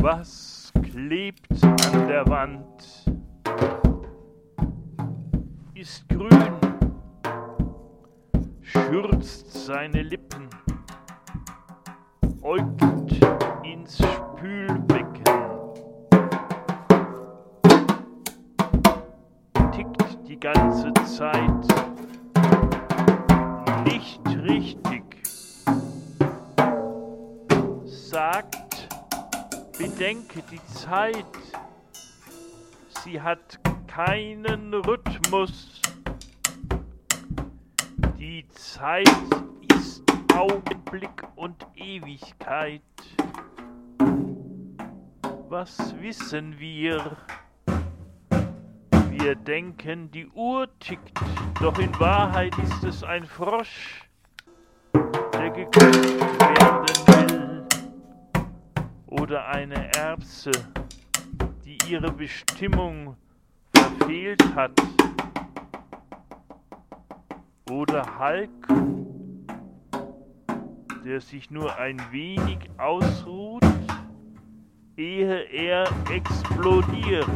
Was klebt an der Wand? Ist grün, schürzt seine Lippen, äugt ins Spülbecken, tickt die ganze Zeit nicht richtig, sagt, bedenke die Zeit, sie hat keinen Rhythmus. Die Zeit ist Augenblick und Ewigkeit. Was wissen wir? Wir denken, die Uhr tickt, doch in Wahrheit ist es ein Frosch, der geküsst Oder eine Erbse, die ihre Bestimmung verfehlt hat. Oder Hulk, der sich nur ein wenig ausruht, ehe er explodiert.